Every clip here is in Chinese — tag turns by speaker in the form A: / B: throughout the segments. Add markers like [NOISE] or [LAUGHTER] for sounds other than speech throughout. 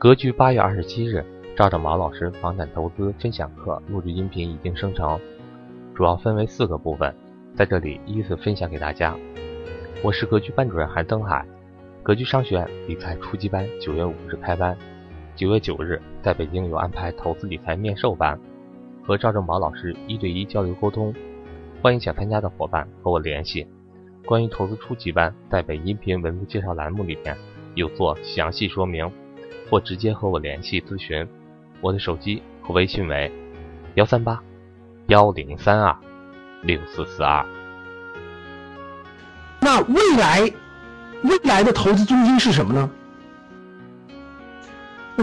A: 格局八月二十七日，赵正毛老师房产投资分享课录制音频已经生成，主要分为四个部分，在这里依次分享给大家。我是格局班主任韩登海，格局商学院理财初级班九月五日开班，九月九日在北京有安排投资理财面授班，和赵正毛老师一对一交流沟通，欢迎想参加的伙伴和我联系。关于投资初级班，在本音频文字介绍栏目里面有做详细说明。或直接和我联系咨询，我的手机和微信为幺三八幺零三二六四四二。
B: 那未来未来的投资中心是什么呢？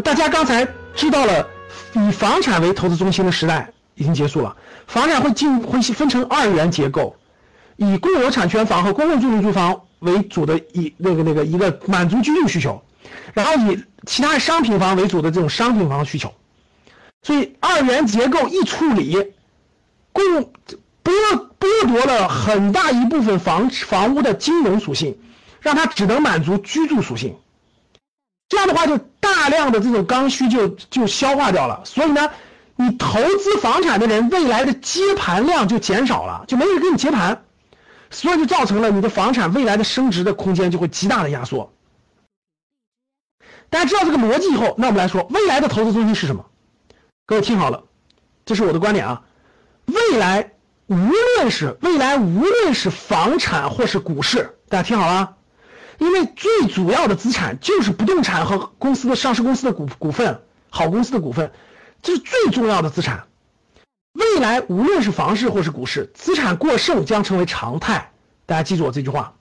B: 大家刚才知道了，以房产为投资中心的时代已经结束了，房产会进会分成二元结构，以共有产权房和公共租赁住房为主的一那个那个一个满足居住需求。然后以其他商品房为主的这种商品房需求，所以二元结构一处理，共剥剥夺了很大一部分房房屋的金融属性，让它只能满足居住属性。这样的话，就大量的这种刚需就就消化掉了。所以呢，你投资房产的人未来的接盘量就减少了，就没人给你接盘，所以就造成了你的房产未来的升值的空间就会极大的压缩。大家知道这个逻辑以后，那我们来说未来的投资中心是什么？各位听好了，这是我的观点啊。未来无论是未来无论是房产或是股市，大家听好了，因为最主要的资产就是不动产和公司的上市公司的股股份，好公司的股份，这是最重要的资产。未来无论是房市或是股市，资产过剩将成为常态。大家记住我这句话。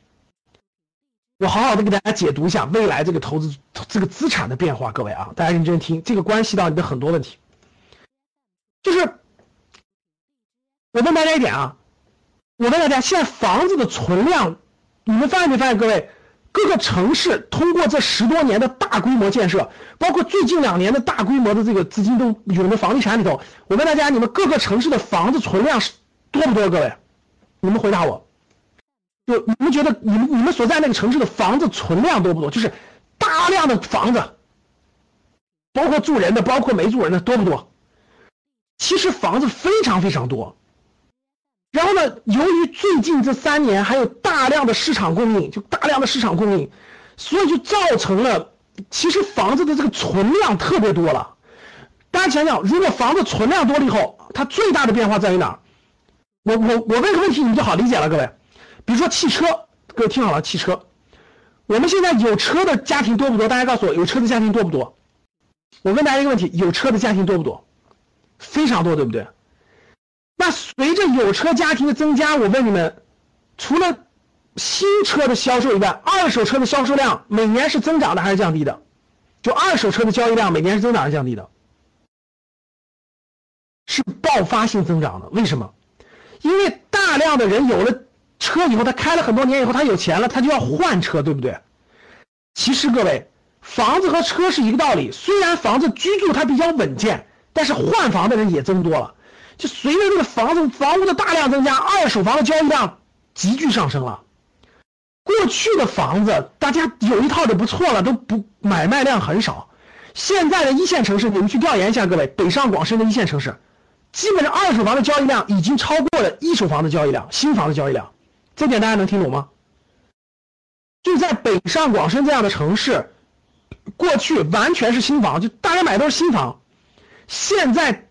B: 我好好的给大家解读一下未来这个投资这个资产的变化，各位啊，大家认真听，这个关系到你的很多问题。就是我问大家一点啊，我问大家，现在房子的存量，你们发现没发现？各位，各个城市通过这十多年的大规模建设，包括最近两年的大规模的这个资金都涌入房地产里头，我问大家，你们各个城市的房子存量是多不多？各位，你们回答我。就你们觉得，你们你们所在那个城市的房子存量多不多？就是大量的房子，包括住人的，包括没住人的，多不多？其实房子非常非常多。然后呢，由于最近这三年还有大量的市场供应，就大量的市场供应，所以就造成了，其实房子的这个存量特别多了。大家想想，如果房子存量多了以后，它最大的变化在于哪儿？我我我问个问题，你就好理解了，各位。比如说汽车，各位听好了，汽车，我们现在有车的家庭多不多？大家告诉我，有车的家庭多不多？我问大家一个问题：有车的家庭多不多？非常多，对不对？那随着有车家庭的增加，我问你们，除了新车的销售以外，二手车的销售量每年是增长的还是降低的？就二手车的交易量每年是增长还是降低的？是爆发性增长的。为什么？因为大量的人有了。车以后，他开了很多年以后，他有钱了，他就要换车，对不对？其实各位，房子和车是一个道理。虽然房子居住它比较稳健，但是换房的人也增多了。就随着这个房子房屋的大量增加，二手房的交易量急剧上升了。过去的房子大家有一套就不错了，都不买卖量很少。现在的一线城市，你们去调研一下，各位，北上广深的一线城市，基本上二手房的交易量已经超过了一手房的交易量，新房的交易量。这点大家能听懂吗？就在北上广深这样的城市，过去完全是新房，就大家买的都是新房，现在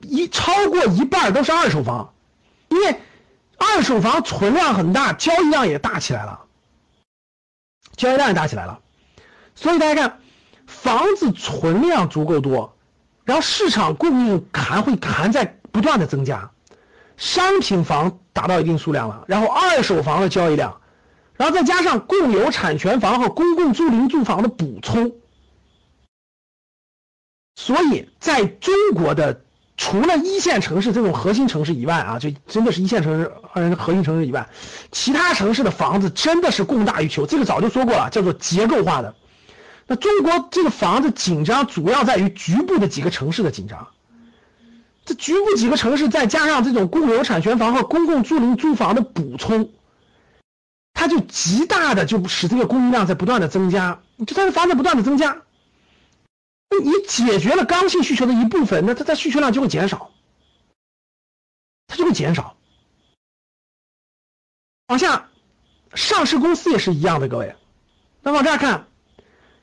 B: 一超过一半都是二手房，因为二手房存量很大，交易量也大起来了，交易量也大起来了，所以大家看，房子存量足够多，然后市场供应还会还在不断的增加。商品房达到一定数量了，然后二手房的交易量，然后再加上共有产权房和公共租赁住房的补充，所以在中国的除了一线城市这种核心城市以外啊，就真的是一线城市呃核心城市以外，其他城市的房子真的是供大于求，这个早就说过了，叫做结构化的。那中国这个房子紧张，主要在于局部的几个城市的紧张。这局部几个城市，再加上这种共有产权房和公共租赁住房的补充，它就极大的就使这个供应量在不断的增加，就它的房子不断的增加。你解决了刚性需求的一部分，那它的需求量就会减少，它就会减少。往下，上市公司也是一样的，各位。那往这儿看，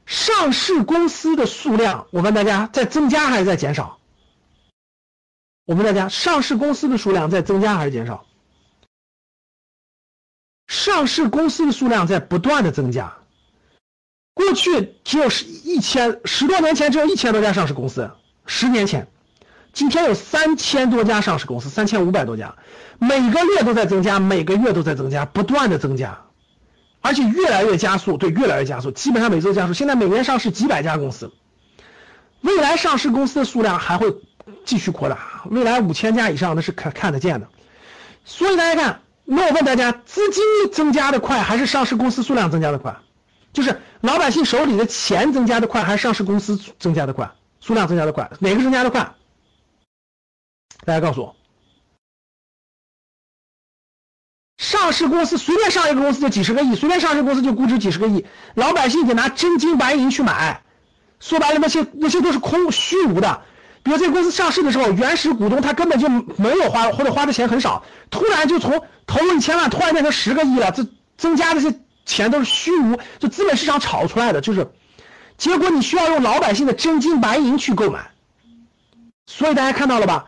B: 上市公司的数量，我问大家在增加还是在减少？我问大家，上市公司的数量在增加还是减少？上市公司的数量在不断的增加。过去只有十一千十多年前只有一千多家上市公司，十年前，今天有三千多家上市公司，三千五百多家，每个月都在增加，每个月都在增加，不断的增加，而且越来越加速，对，越来越加速，基本上每周加速。现在每年上市几百家公司，未来上市公司的数量还会继续扩大，未来五千家以上那是看看得见的。所以大家看，那我问大家，资金增加的快还是上市公司数量增加的快？就是老百姓手里的钱增加的快，还是上市公司增加的快，数量增加的快，哪个增加的快？大家告诉我。上市公司随便上一个公司就几十个亿，随便上市公司就估值几十个亿，老百姓得拿真金白银去买，说白了那些那些都是空虚无的。比如这个公司上市的时候，原始股东他根本就没有花或者花的钱很少，突然就从投入一千万突然变成十个亿了，这增加这些。钱都是虚无，就资本市场炒出来的，就是，结果你需要用老百姓的真金白银去购买，所以大家看到了吧？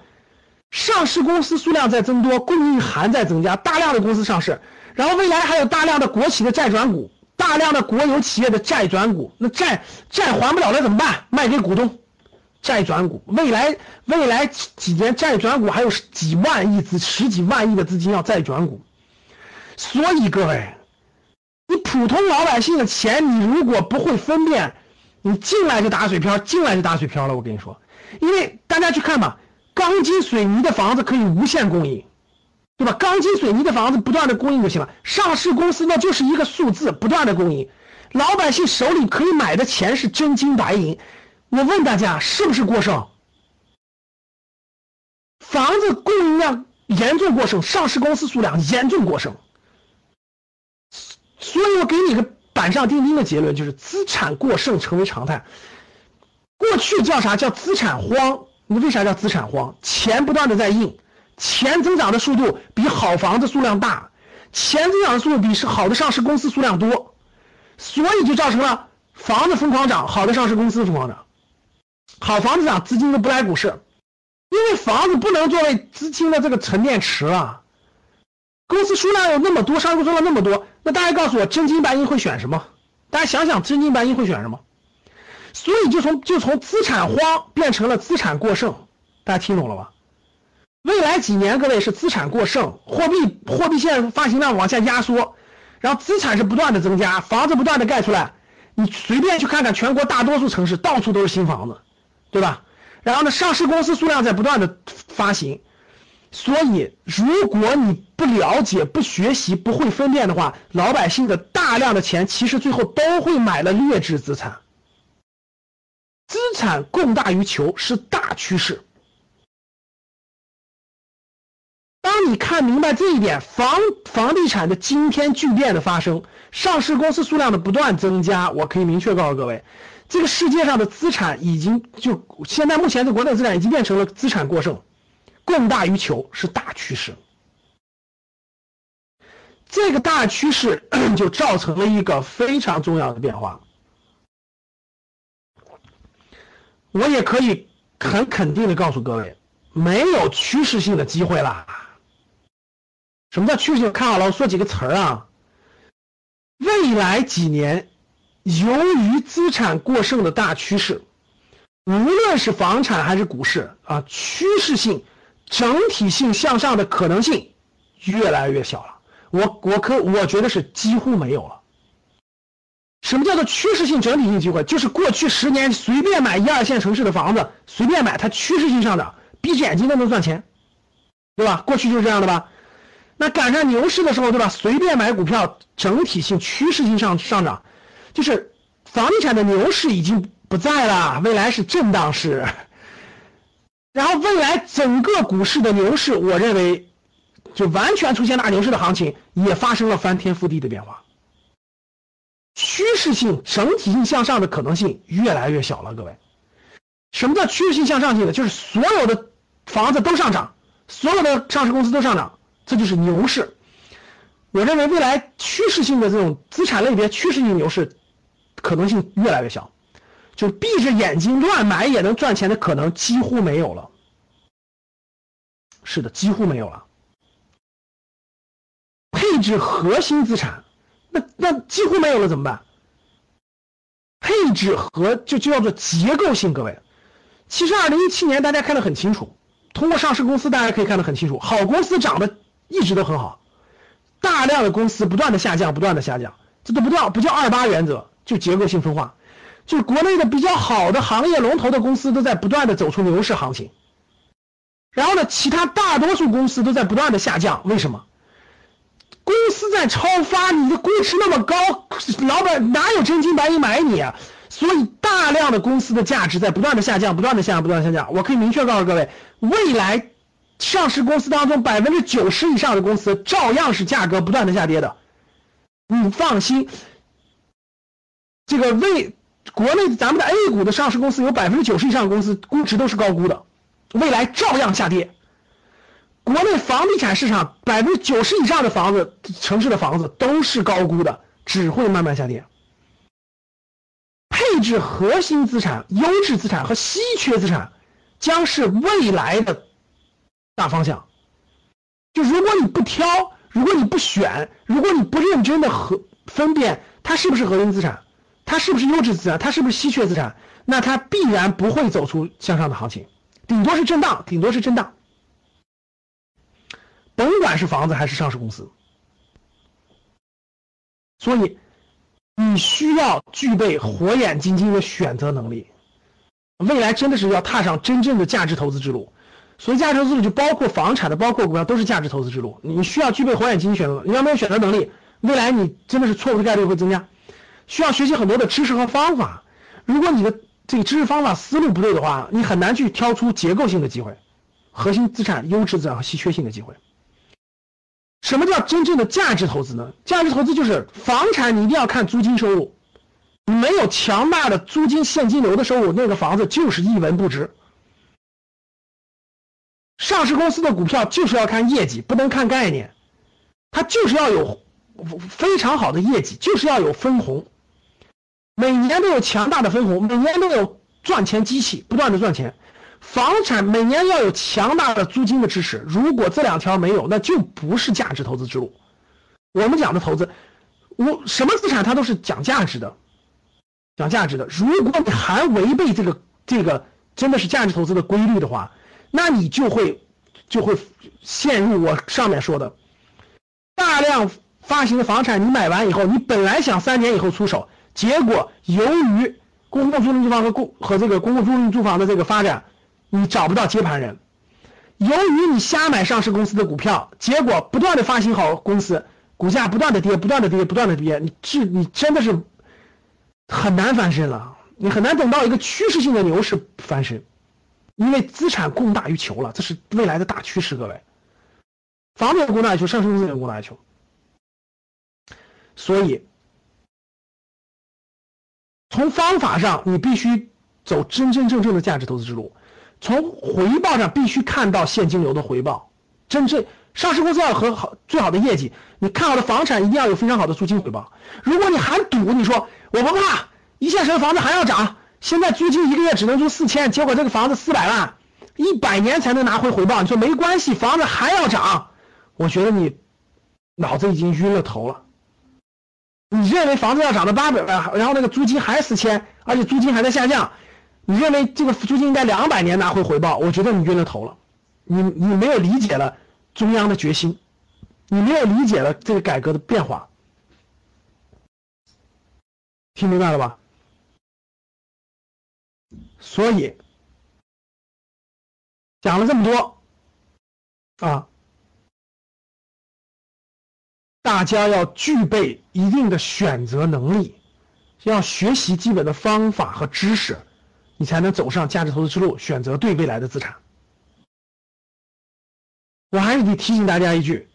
B: 上市公司数量在增多，供应还在增加，大量的公司上市，然后未来还有大量的国企的债转股，大量的国有企业的债转股，那债债还不了了怎么办？卖给股东，债转股，未来未来几年债转股还有几万亿资十几万亿的资金要债转股，所以各位。你普通老百姓的钱，你如果不会分辨，你进来就打水漂，进来就打水漂了。我跟你说，因为大家去看吧，钢筋水泥的房子可以无限供应，对吧？钢筋水泥的房子不断的供应就行了。上市公司那就是一个数字，不断的供应，老百姓手里可以买的钱是真金白银。我问大家，是不是过剩？房子供应量严重过剩，上市公司数量严重过剩。所以我给你个板上钉钉的结论，就是资产过剩成为常态。过去叫啥？叫资产荒。你为啥叫资产荒？钱不断的在印，钱增长的速度比好房子数量大，钱增长的速度比是好的上市公司数量多，所以就造成了房子疯狂涨，好的上市公司疯狂涨。好房子涨，资金都不来股市，因为房子不能作为资金的这个沉淀池了。公司数量有那么多，上市公司那么多，那大家告诉我，真金白银会选什么？大家想想，真金白银会选什么？所以就从就从资产荒变成了资产过剩，大家听懂了吧？未来几年，各位是资产过剩，货币货币现在发行量往下压缩，然后资产是不断的增加，房子不断的盖出来，你随便去看看全国大多数城市，到处都是新房子，对吧？然后呢，上市公司数量在不断的发行。所以，如果你不了解、不学习、不会分辨的话，老百姓的大量的钱，其实最后都会买了劣质资产。资产供大于求是大趋势。当你看明白这一点，房房地产的惊天巨变的发生，上市公司数量的不断增加，我可以明确告诉各位，这个世界上的资产已经就现在目前的国内资产已经变成了资产过剩。供大于求是大趋势，这个大趋势 [COUGHS] 就造成了一个非常重要的变化。我也可以很肯定的告诉各位，没有趋势性的机会了。什么叫趋势性？看好了，我说几个词儿啊。未来几年，由于资产过剩的大趋势，无论是房产还是股市啊，趋势性。整体性向上的可能性越来越小了，我我可我觉得是几乎没有了。什么叫做趋势性整体性机会？就是过去十年随便买一二线城市的房子，随便买它趋势性上涨，闭着眼睛都能赚钱，对吧？过去就是这样的吧？那赶上牛市的时候，对吧？随便买股票，整体性趋势性上上涨，就是房地产的牛市已经不在了，未来是震荡市。然后未来整个股市的牛市，我认为就完全出现大牛市的行情，也发生了翻天覆地的变化。趋势性、整体性向上的可能性越来越小了，各位。什么叫趋势性向上性的？就是所有的房子都上涨，所有的上市公司都上涨，这就是牛市。我认为未来趋势性的这种资产类别趋势性牛市可能性越来越小，就闭着眼睛乱买也能赚钱的可能几乎没有了。是的，几乎没有了。配置核心资产，那那几乎没有了怎么办？配置和就就叫做结构性，各位。其实二零一七年大家看得很清楚，通过上市公司大家可以看得很清楚，好公司涨得一直都很好。大量的公司不断的下降，不断的下降，这都不叫不叫二八原则，就结构性分化，就国内的比较好的行业龙头的公司都在不断的走出牛市行情，然后呢，其他大多数公司都在不断的下降，为什么？公司在超发，你的估值那么高，老板哪有真金白银买你啊？所以大量的公司的价值在不断的下降，不断的下降，不断的下降。我可以明确告诉各位，未来。上市公司当中，百分之九十以上的公司照样是价格不断的下跌的，你放心。这个未国内咱们的 A 股的上市公司有百分之九十以上的公司估值都是高估的，未来照样下跌。国内房地产市场百分之九十以上的房子，城市的房子都是高估的，只会慢慢下跌。配置核心资产、优质资产和稀缺资产，将是未来的。大方向，就如果你不挑，如果你不选，如果你不认真的和分辨它是不是核心资产，它是不是优质资产，它是不是稀缺资产，那它必然不会走出向上的行情，顶多是震荡，顶多是震荡。甭管是房子还是上市公司，所以你需要具备火眼金睛的选择能力，未来真的是要踏上真正的价值投资之路。所以价值投资路就包括房产的，包括股票，都是价值投资之路。你需要具备火眼金睛选择，你要没有选择能力，未来你真的是错误的概率会增加。需要学习很多的知识和方法。如果你的这个知识方法思路不对的话，你很难去挑出结构性的机会、核心资产、优质资产和稀缺性的机会。什么叫真正的价值投资呢？价值投资就是房产，你一定要看租金收入。没有强大的租金现金流的收入，那个房子就是一文不值。上市公司的股票就是要看业绩，不能看概念，它就是要有非常好的业绩，就是要有分红，每年都有强大的分红，每年都有赚钱机器不断的赚钱。房产每年要有强大的租金的支持，如果这两条没有，那就不是价值投资之路。我们讲的投资，我什么资产它都是讲价值的，讲价值的。如果你还违背这个这个真的是价值投资的规律的话。那你就会就会陷入我上面说的，大量发行的房产，你买完以后，你本来想三年以后出手，结果由于公共租赁住房和公和这个公共租赁住房的这个发展，你找不到接盘人，由于你瞎买上市公司的股票，结果不断的发行好公司，股价不断的跌，不断的跌，不断的跌，你是你真的是很难翻身了，你很难等到一个趋势性的牛市翻身。因为资产供大于求了，这是未来的大趋势。各位，房子供大于求，上市公司也供大于求，所以从方法上，你必须走真真正正的价值投资之路；从回报上，必须看到现金流的回报。真正上市公司要和好最好的业绩，你看好的房产一定要有非常好的租金回报。如果你还赌，你说我不怕一线城市房子还要涨。现在租金一个月只能租四千，结果这个房子四百万，一百年才能拿回回报。你说没关系，房子还要涨，我觉得你脑子已经晕了头了。你认为房子要涨到八百万，然后那个租金还四千，而且租金还在下降，你认为这个租金应该两百年拿回回报？我觉得你晕了头了，你你没有理解了中央的决心，你没有理解了这个改革的变化，听明白了吧？所以讲了这么多啊，大家要具备一定的选择能力，要学习基本的方法和知识，你才能走上价值投资之路，选择对未来的资产。我还是得提醒大家一句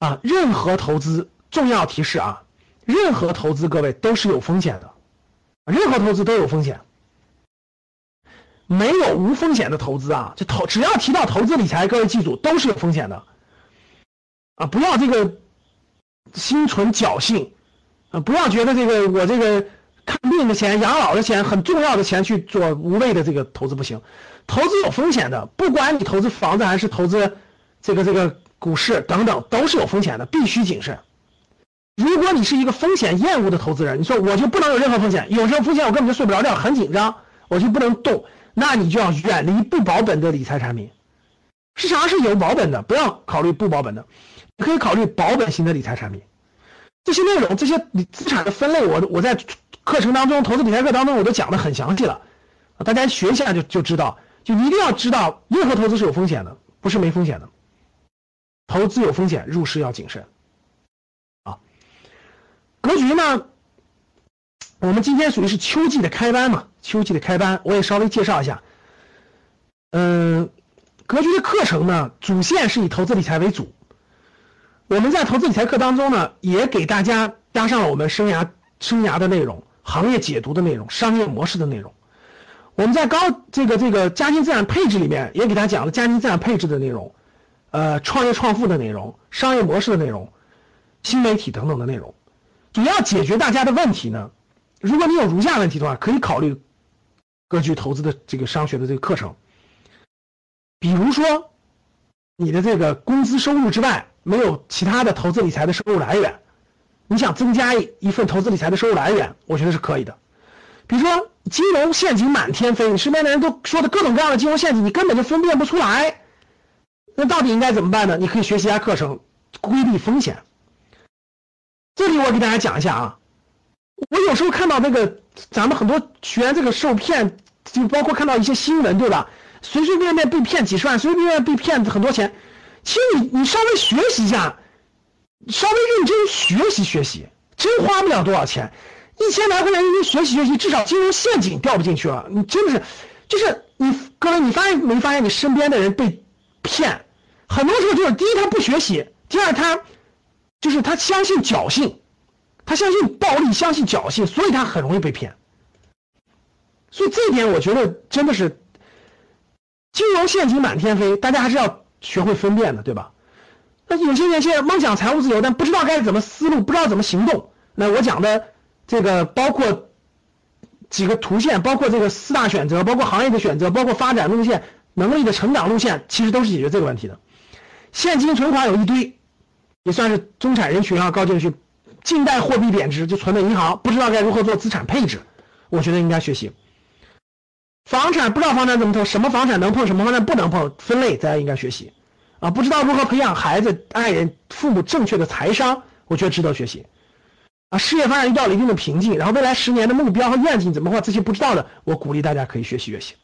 B: 啊，任何投资重要提示啊，任何投资各位都是有风险的，任何投资都有风险。没有无风险的投资啊，就投只要提到投资理财，各位记住都是有风险的，啊，不要这个心存侥幸，啊，不要觉得这个我这个看病的钱、养老的钱很重要的钱去做无谓的这个投资不行，投资有风险的，不管你投资房子还是投资这个这个股市等等，都是有风险的，必须谨慎。如果你是一个风险厌恶的投资人，你说我就不能有任何风险，有什么风险我根本就睡不着觉，很紧张，我就不能动。那你就要远离不保本的理财产品，市场是有保本的，不要考虑不保本的，你可以考虑保本型的理财产品。这些内容，这些资产的分类，我我在课程当中，投资理财课当中我都讲的很详细了，大家学一下就就知道，就一定要知道，任何投资是有风险的，不是没风险的，投资有风险，入市要谨慎。啊，格局呢？我们今天属于是秋季的开班嘛，秋季的开班，我也稍微介绍一下。嗯，格局的课程呢，主线是以投资理财为主。我们在投资理财课当中呢，也给大家加上了我们生涯生涯的内容、行业解读的内容、商业模式的内容。我们在高这个这个家庭资产配置里面，也给大家讲了家庭资产配置的内容，呃，创业创富的内容、商业模式的内容、新媒体等等的内容，主要解决大家的问题呢。如果你有如下问题的话，可以考虑格局投资的这个商学的这个课程。比如说，你的这个工资收入之外没有其他的投资理财的收入来源，你想增加一份投资理财的收入来源，我觉得是可以的。比如说金融陷阱满天飞，你身边的人都说的各种各样的金融陷阱，你根本就分辨不出来，那到底应该怎么办呢？你可以学习一下课程，规避风险。这里我给大家讲一下啊。我有时候看到那个咱们很多学员这个受骗，就包括看到一些新闻，对吧？随随便便被骗几十万，随随便便被骗很多钱。其实你你稍微学习一下，稍微认真学习学习，真花不了多少钱，一千来块钱认真学习学习，至少金融陷阱掉不进去了。你真的是，就是你各位，你发现没发现你身边的人被骗，很多时候就是第一他不学习，第二他就是他相信侥幸。他相信暴力，相信侥幸，所以他很容易被骗。所以这一点，我觉得真的是金融陷阱满天飞，大家还是要学会分辨的，对吧？那有些年轻人梦想财务自由，但不知道该怎么思路，不知道怎么行动。那我讲的这个包括几个图线，包括这个四大选择，包括行业的选择，包括发展路线、能力的成长路线，其实都是解决这个问题的。现金存款有一堆，也算是中产人群啊，高净值。近代货币贬值就存在银行，不知道该如何做资产配置，我觉得应该学习。房产不知道房产怎么投，什么房产能碰，什么房产不能碰，分类大家应该学习。啊，不知道如何培养孩子、爱人、父母正确的财商，我觉得值得学习。啊，事业发展遇到了一定的瓶颈，然后未来十年的目标和愿景怎么画，这些不知道的，我鼓励大家可以学习学习。